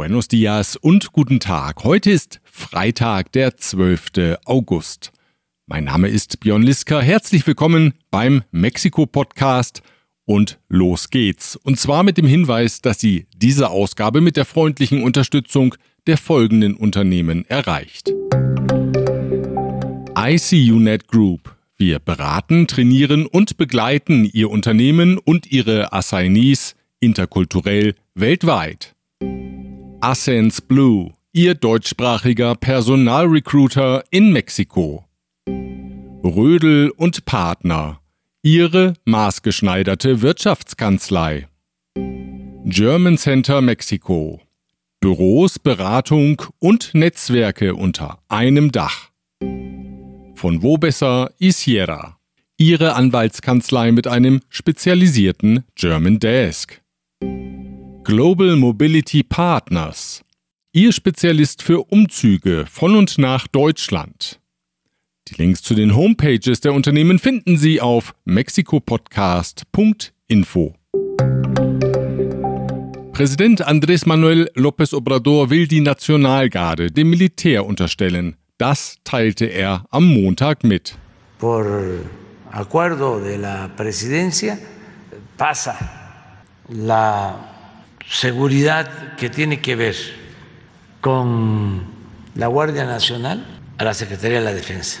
Buenos dias und guten Tag. Heute ist Freitag, der 12. August. Mein Name ist Björn Liska. Herzlich willkommen beim Mexiko-Podcast und los geht's. Und zwar mit dem Hinweis, dass Sie diese Ausgabe mit der freundlichen Unterstützung der folgenden Unternehmen erreicht. ICUNet Group. Wir beraten, trainieren und begleiten Ihr Unternehmen und Ihre Assignees interkulturell weltweit. Ascens Blue, Ihr deutschsprachiger Personalrecruiter in Mexiko. Rödel und Partner, Ihre maßgeschneiderte Wirtschaftskanzlei. German Center Mexiko. Büros, Beratung und Netzwerke unter einem Dach. Von wo besser Isiera. Ihre Anwaltskanzlei mit einem spezialisierten German Desk. Global Mobility Partners, Ihr Spezialist für Umzüge von und nach Deutschland. Die Links zu den Homepages der Unternehmen finden Sie auf mexikopodcast.info. Präsident Andrés Manuel López Obrador will die Nationalgarde dem Militär unterstellen. Das teilte er am Montag mit. Por acuerdo de la presidencia pasa la seguridad que tiene que ver con la Guardia Nacional a la Secretaría de la Defensa.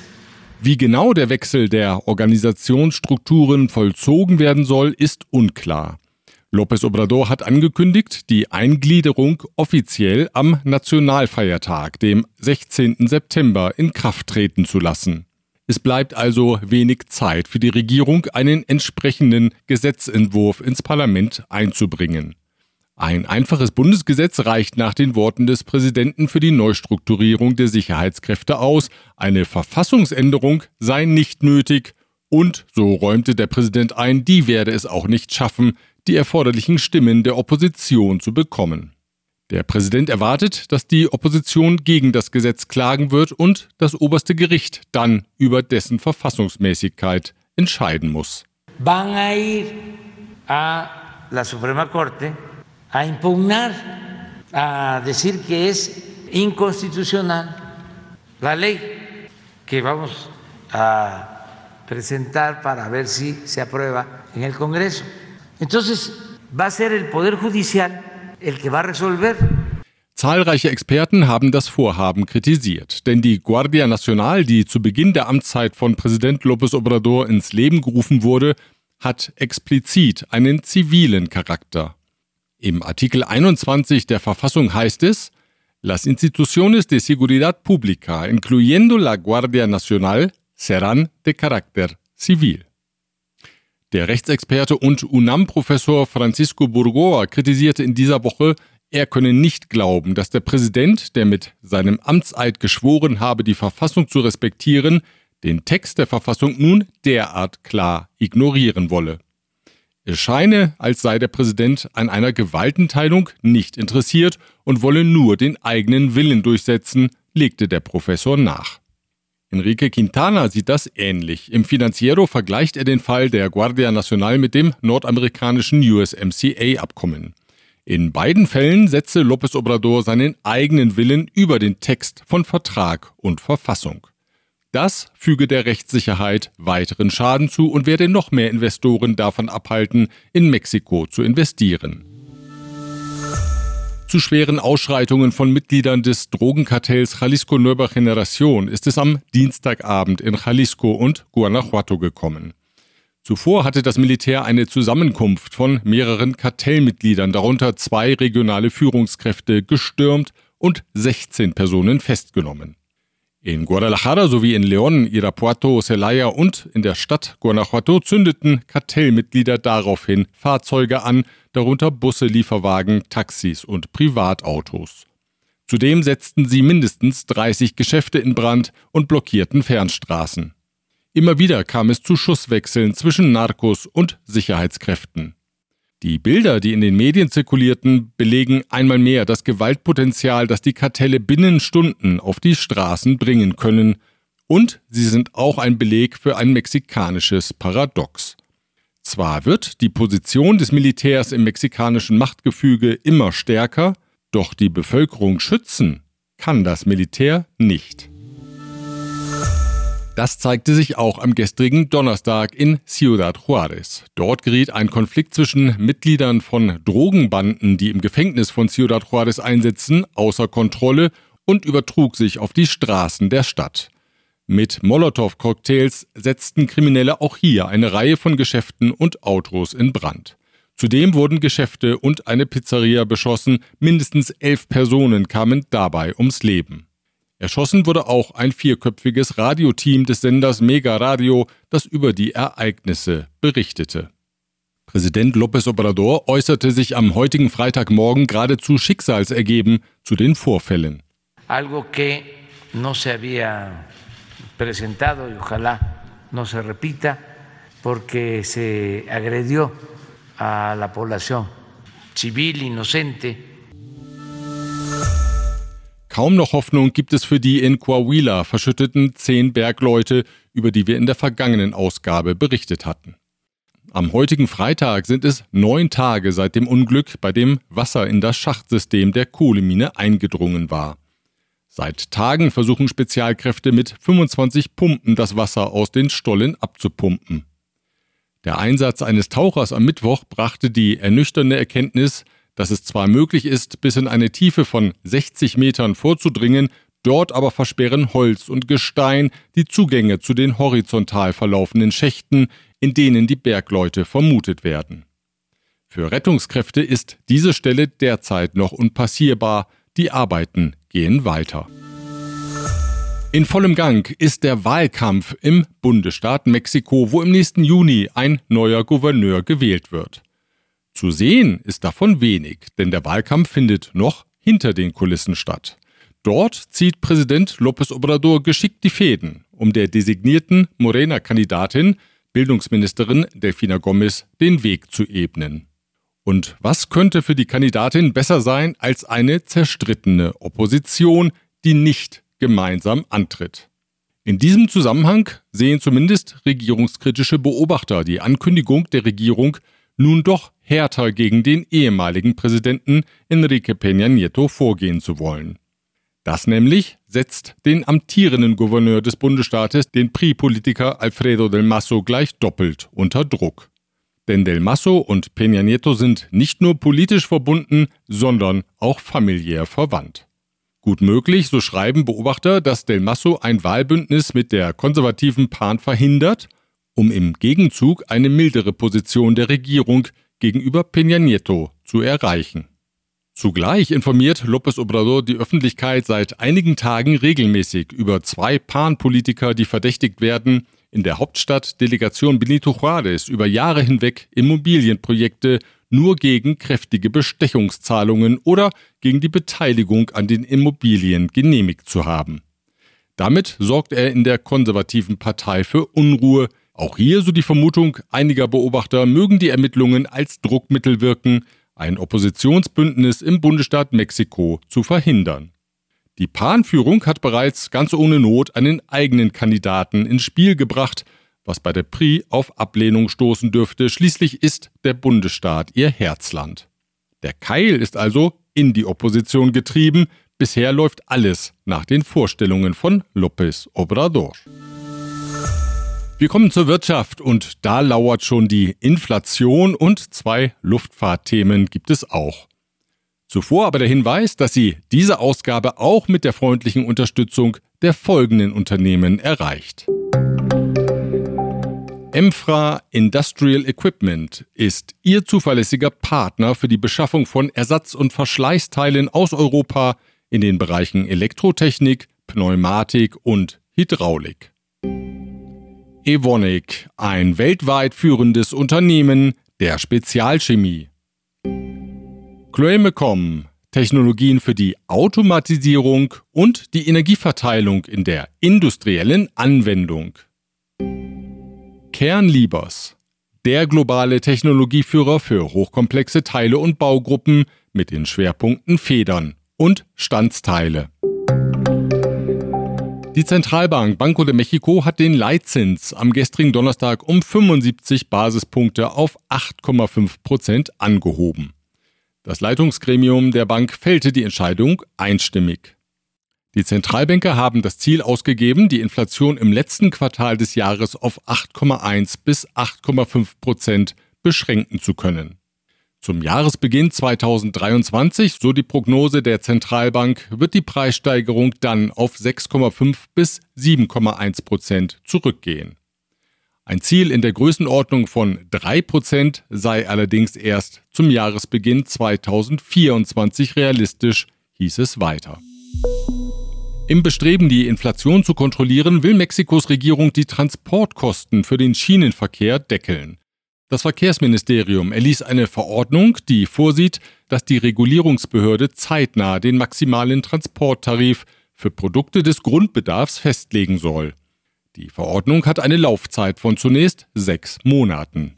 Wie genau der Wechsel der Organisationsstrukturen vollzogen werden soll, ist unklar. López Obrador hat angekündigt, die Eingliederung offiziell am Nationalfeiertag, dem 16. September, in Kraft treten zu lassen. Es bleibt also wenig Zeit für die Regierung, einen entsprechenden Gesetzentwurf ins Parlament einzubringen. Ein einfaches Bundesgesetz reicht nach den Worten des Präsidenten für die Neustrukturierung der Sicherheitskräfte aus. Eine Verfassungsänderung sei nicht nötig und, so räumte der Präsident ein, die werde es auch nicht schaffen, die erforderlichen Stimmen der Opposition zu bekommen. Der Präsident erwartet, dass die Opposition gegen das Gesetz klagen wird und das oberste Gericht dann über dessen Verfassungsmäßigkeit entscheiden muss. Van a ir a la Suprema Corte a impugnar, a decir que es inconstitucional la ley que vamos a presentar para ver si se aprueba en el Congreso. Entonces, va a ser el Poder Judicial el que va a resolver. Zahlreiche Experten haben das Vorhaben kritisiert, denn die Guardia Nacional, die zu Beginn der Amtszeit von Präsident López Obrador ins Leben gerufen wurde, hat explizit einen zivilen Charakter. Im Artikel 21 der Verfassung heißt es, Las instituciones de seguridad pública, incluyendo la Guardia Nacional, serán de carácter civil. Der Rechtsexperte und UNAM-Professor Francisco Burgoa kritisierte in dieser Woche, er könne nicht glauben, dass der Präsident, der mit seinem Amtseid geschworen habe, die Verfassung zu respektieren, den Text der Verfassung nun derart klar ignorieren wolle. Es scheine, als sei der Präsident an einer Gewaltenteilung nicht interessiert und wolle nur den eigenen Willen durchsetzen, legte der Professor nach. Enrique Quintana sieht das ähnlich. Im Financiero vergleicht er den Fall der Guardia Nacional mit dem nordamerikanischen USMCA-Abkommen. In beiden Fällen setze López Obrador seinen eigenen Willen über den Text von Vertrag und Verfassung. Das füge der Rechtssicherheit weiteren Schaden zu und werde noch mehr Investoren davon abhalten, in Mexiko zu investieren. Zu schweren Ausschreitungen von Mitgliedern des Drogenkartells Jalisco Nueva Generación ist es am Dienstagabend in Jalisco und Guanajuato gekommen. Zuvor hatte das Militär eine Zusammenkunft von mehreren Kartellmitgliedern, darunter zwei regionale Führungskräfte, gestürmt und 16 Personen festgenommen. In Guadalajara sowie in León, Irapuato, Celaya und in der Stadt Guanajuato zündeten Kartellmitglieder daraufhin Fahrzeuge an, darunter Busse, Lieferwagen, Taxis und Privatautos. Zudem setzten sie mindestens 30 Geschäfte in Brand und blockierten Fernstraßen. Immer wieder kam es zu Schusswechseln zwischen Narcos und Sicherheitskräften. Die Bilder, die in den Medien zirkulierten, belegen einmal mehr das Gewaltpotenzial, das die Kartelle binnen Stunden auf die Straßen bringen können, und sie sind auch ein Beleg für ein mexikanisches Paradox. Zwar wird die Position des Militärs im mexikanischen Machtgefüge immer stärker, Doch die Bevölkerung schützen kann das Militär nicht. Das zeigte sich auch am gestrigen Donnerstag in Ciudad Juárez. Dort geriet ein Konflikt zwischen Mitgliedern von Drogenbanden, die im Gefängnis von Ciudad Juárez einsetzen, außer Kontrolle und übertrug sich auf die Straßen der Stadt. Mit Molotow-Cocktails setzten Kriminelle auch hier eine Reihe von Geschäften und Autos in Brand. Zudem wurden Geschäfte und eine Pizzeria beschossen, mindestens elf Personen kamen dabei ums Leben. Erschossen wurde auch ein vierköpfiges Radioteam des Senders Mega Radio, das über die Ereignisse berichtete. Präsident López Obrador äußerte sich am heutigen Freitagmorgen geradezu schicksalsergeben zu den Vorfällen. Algo que no se había presentado y ojalá no se repita porque se agredió a la población civil inocente Kaum noch Hoffnung gibt es für die in Coahuila verschütteten zehn Bergleute, über die wir in der vergangenen Ausgabe berichtet hatten. Am heutigen Freitag sind es neun Tage seit dem Unglück, bei dem Wasser in das Schachtsystem der Kohlemine eingedrungen war. Seit Tagen versuchen Spezialkräfte mit 25 Pumpen das Wasser aus den Stollen abzupumpen. Der Einsatz eines Tauchers am Mittwoch brachte die ernüchternde Erkenntnis, dass es zwar möglich ist, bis in eine Tiefe von 60 Metern vorzudringen, dort aber versperren Holz und Gestein die Zugänge zu den horizontal verlaufenden Schächten, in denen die Bergleute vermutet werden. Für Rettungskräfte ist diese Stelle derzeit noch unpassierbar, die Arbeiten gehen weiter. In vollem Gang ist der Wahlkampf im Bundesstaat Mexiko, wo im nächsten Juni ein neuer Gouverneur gewählt wird. Zu sehen ist davon wenig, denn der Wahlkampf findet noch hinter den Kulissen statt. Dort zieht Präsident López Obrador geschickt die Fäden, um der designierten Morena-Kandidatin, Bildungsministerin Delfina Gomez, den Weg zu ebnen. Und was könnte für die Kandidatin besser sein als eine zerstrittene Opposition, die nicht gemeinsam antritt? In diesem Zusammenhang sehen zumindest regierungskritische Beobachter die Ankündigung der Regierung nun doch härter gegen den ehemaligen Präsidenten Enrique Peña Nieto vorgehen zu wollen. Das nämlich setzt den amtierenden Gouverneur des Bundesstaates, den PRI-Politiker Alfredo del Masso, gleich doppelt unter Druck. Denn Del Masso und Peña Nieto sind nicht nur politisch verbunden, sondern auch familiär verwandt. Gut möglich, so schreiben Beobachter, dass Del Masso ein Wahlbündnis mit der konservativen PAN verhindert um im Gegenzug eine mildere Position der Regierung gegenüber Peña Nieto zu erreichen. Zugleich informiert López Obrador die Öffentlichkeit seit einigen Tagen regelmäßig über zwei Pan-Politiker, die verdächtigt werden, in der Hauptstadt Delegation Benito Juárez über Jahre hinweg Immobilienprojekte nur gegen kräftige Bestechungszahlungen oder gegen die Beteiligung an den Immobilien genehmigt zu haben. Damit sorgt er in der konservativen Partei für Unruhe, auch hier, so die Vermutung einiger Beobachter, mögen die Ermittlungen als Druckmittel wirken, ein Oppositionsbündnis im Bundesstaat Mexiko zu verhindern. Die PAN-Führung hat bereits ganz ohne Not einen eigenen Kandidaten ins Spiel gebracht, was bei der PRI auf Ablehnung stoßen dürfte. Schließlich ist der Bundesstaat ihr Herzland. Der Keil ist also in die Opposition getrieben. Bisher läuft alles nach den Vorstellungen von López Obrador. Wir kommen zur Wirtschaft und da lauert schon die Inflation und zwei Luftfahrtthemen gibt es auch. Zuvor aber der Hinweis, dass Sie diese Ausgabe auch mit der freundlichen Unterstützung der folgenden Unternehmen erreicht. Emfra Industrial Equipment ist Ihr zuverlässiger Partner für die Beschaffung von Ersatz- und Verschleißteilen aus Europa in den Bereichen Elektrotechnik, Pneumatik und Hydraulik. Evonik, ein weltweit führendes Unternehmen der Spezialchemie. Chloemecom, Technologien für die Automatisierung und die Energieverteilung in der industriellen Anwendung. Kernliebers, der globale Technologieführer für hochkomplexe Teile und Baugruppen mit den Schwerpunkten Federn und Standsteile. Die Zentralbank Banco de Mexico hat den Leitzins am gestrigen Donnerstag um 75 Basispunkte auf 8,5 Prozent angehoben. Das Leitungsgremium der Bank fällte die Entscheidung einstimmig. Die Zentralbanker haben das Ziel ausgegeben, die Inflation im letzten Quartal des Jahres auf 8,1 bis 8,5 Prozent beschränken zu können. Zum Jahresbeginn 2023, so die Prognose der Zentralbank, wird die Preissteigerung dann auf 6,5 bis 7,1 Prozent zurückgehen. Ein Ziel in der Größenordnung von 3 Prozent sei allerdings erst zum Jahresbeginn 2024 realistisch, hieß es weiter. Im Bestreben, die Inflation zu kontrollieren, will Mexikos Regierung die Transportkosten für den Schienenverkehr deckeln. Das Verkehrsministerium erließ eine Verordnung, die vorsieht, dass die Regulierungsbehörde zeitnah den maximalen Transporttarif für Produkte des Grundbedarfs festlegen soll. Die Verordnung hat eine Laufzeit von zunächst sechs Monaten.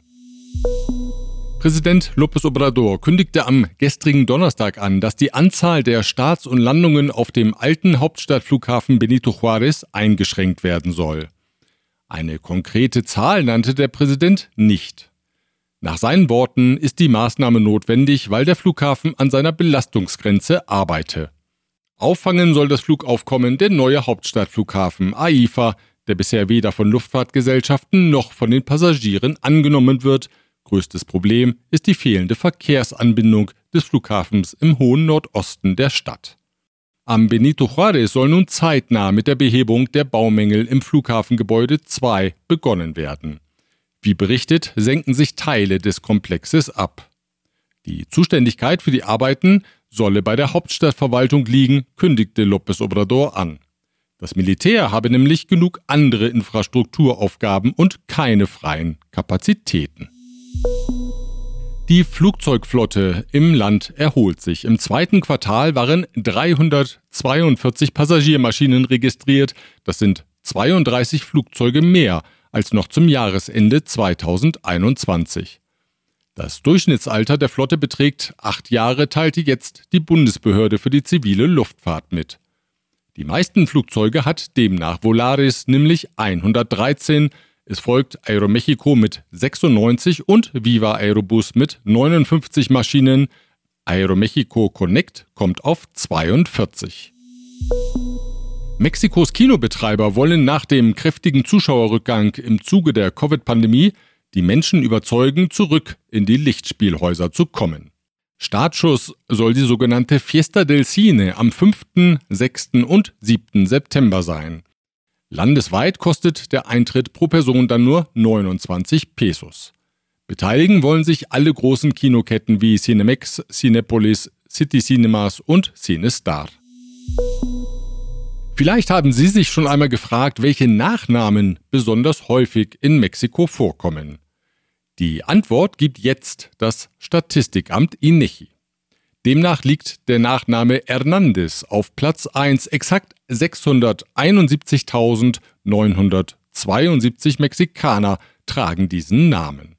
Präsident López Obrador kündigte am gestrigen Donnerstag an, dass die Anzahl der Starts und Landungen auf dem alten Hauptstadtflughafen Benito Juárez eingeschränkt werden soll. Eine konkrete Zahl nannte der Präsident nicht. Nach seinen Worten ist die Maßnahme notwendig, weil der Flughafen an seiner Belastungsgrenze arbeite. Auffangen soll das Flugaufkommen der neue Hauptstadtflughafen AIFA, der bisher weder von Luftfahrtgesellschaften noch von den Passagieren angenommen wird. Größtes Problem ist die fehlende Verkehrsanbindung des Flughafens im hohen Nordosten der Stadt. Am Benito Juárez soll nun zeitnah mit der Behebung der Baumängel im Flughafengebäude 2 begonnen werden. Wie berichtet, senken sich Teile des Komplexes ab. Die Zuständigkeit für die Arbeiten solle bei der Hauptstadtverwaltung liegen, kündigte López Obrador an. Das Militär habe nämlich genug andere Infrastrukturaufgaben und keine freien Kapazitäten. Die Flugzeugflotte im Land erholt sich. Im zweiten Quartal waren 342 Passagiermaschinen registriert. Das sind 32 Flugzeuge mehr als noch zum Jahresende 2021. Das Durchschnittsalter der Flotte beträgt acht Jahre, teilte jetzt die Bundesbehörde für die zivile Luftfahrt mit. Die meisten Flugzeuge hat demnach Volaris, nämlich 113. Es folgt Aeromexico mit 96 und Viva Aerobus mit 59 Maschinen. Aeromexico Connect kommt auf 42. Mexikos Kinobetreiber wollen nach dem kräftigen Zuschauerrückgang im Zuge der Covid-Pandemie die Menschen überzeugen, zurück in die Lichtspielhäuser zu kommen. Startschuss soll die sogenannte Fiesta del Cine am 5., 6. und 7. September sein. Landesweit kostet der Eintritt pro Person dann nur 29 Pesos. Beteiligen wollen sich alle großen Kinoketten wie Cinemex, Cinepolis, City Cinemas und CineStar. Vielleicht haben Sie sich schon einmal gefragt, welche Nachnamen besonders häufig in Mexiko vorkommen. Die Antwort gibt jetzt das Statistikamt INEGI. Demnach liegt der Nachname Hernandez auf Platz 1, exakt 671.972 Mexikaner tragen diesen Namen.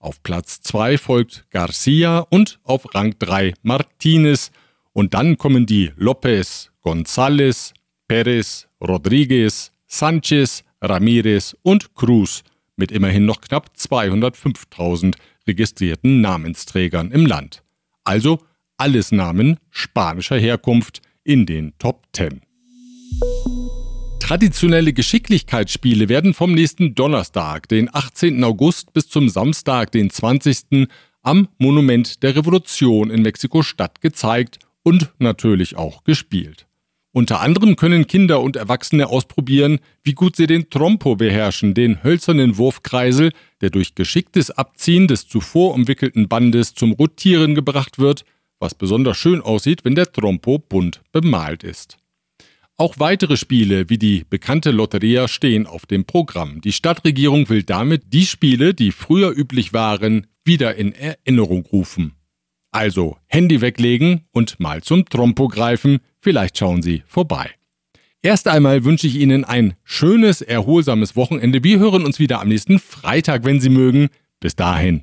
Auf Platz 2 folgt Garcia und auf Rang 3 Martinez und dann kommen die Lopez, González, Perez, Rodriguez, Sanchez, Ramirez und Cruz mit immerhin noch knapp 205.000 registrierten Namensträgern im Land. Also alles Namen spanischer Herkunft in den Top 10. Traditionelle Geschicklichkeitsspiele werden vom nächsten Donnerstag, den 18. August, bis zum Samstag, den 20. am Monument der Revolution in Mexiko-Stadt gezeigt und natürlich auch gespielt. Unter anderem können Kinder und Erwachsene ausprobieren, wie gut sie den Trompo beherrschen, den hölzernen Wurfkreisel, der durch geschicktes Abziehen des zuvor umwickelten Bandes zum Rotieren gebracht wird, was besonders schön aussieht, wenn der Trompo bunt bemalt ist. Auch weitere Spiele wie die bekannte Lotteria stehen auf dem Programm. Die Stadtregierung will damit die Spiele, die früher üblich waren, wieder in Erinnerung rufen. Also Handy weglegen und mal zum Trompo greifen, vielleicht schauen Sie vorbei. Erst einmal wünsche ich Ihnen ein schönes, erholsames Wochenende. Wir hören uns wieder am nächsten Freitag, wenn Sie mögen. Bis dahin.